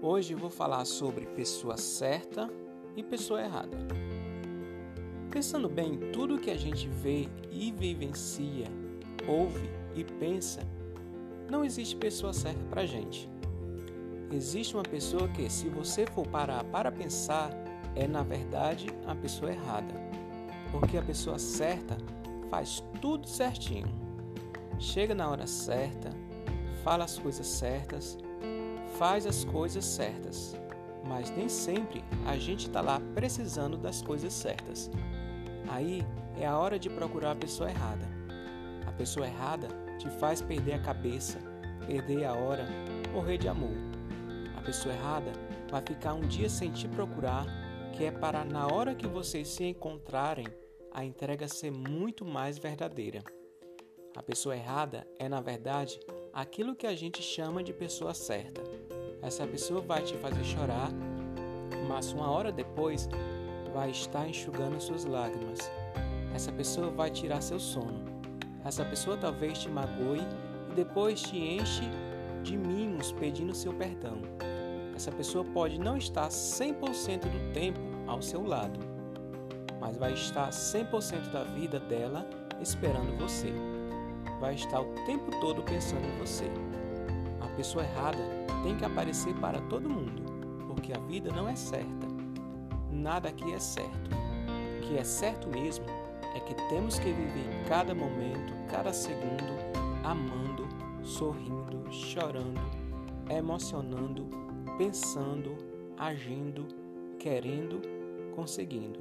Hoje vou falar sobre pessoa certa e pessoa errada. Pensando bem, tudo que a gente vê e vivencia, ouve e pensa, não existe pessoa certa para gente. Existe uma pessoa que, se você for parar para pensar, é na verdade a pessoa errada, porque a pessoa certa faz tudo certinho, chega na hora certa, fala as coisas certas faz as coisas certas, mas nem sempre a gente está lá precisando das coisas certas. Aí é a hora de procurar a pessoa errada. A pessoa errada te faz perder a cabeça, perder a hora, morrer de amor. A pessoa errada vai ficar um dia sem te procurar, que é para na hora que vocês se encontrarem, a entrega ser muito mais verdadeira. A pessoa errada é, na verdade, aquilo que a gente chama de pessoa certa. Essa pessoa vai te fazer chorar, mas uma hora depois vai estar enxugando suas lágrimas. Essa pessoa vai tirar seu sono. Essa pessoa talvez te magoe e depois te enche de mimos pedindo seu perdão. Essa pessoa pode não estar 100% do tempo ao seu lado, mas vai estar 100% da vida dela esperando você vai estar o tempo todo pensando em você. A pessoa errada tem que aparecer para todo mundo, porque a vida não é certa. Nada aqui é certo. O que é certo mesmo é que temos que viver cada momento, cada segundo, amando, sorrindo, chorando, emocionando, pensando, agindo, querendo, conseguindo.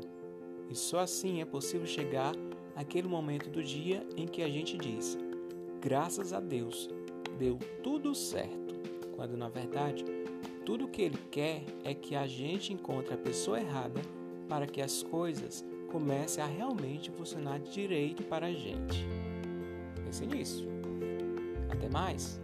E só assim é possível chegar àquele momento do dia em que a gente diz: graças a Deus, deu tudo certo, quando na verdade tudo que Ele quer é que a gente encontre a pessoa errada para que as coisas comecem a realmente funcionar direito para a gente. Pense nisso. Até mais!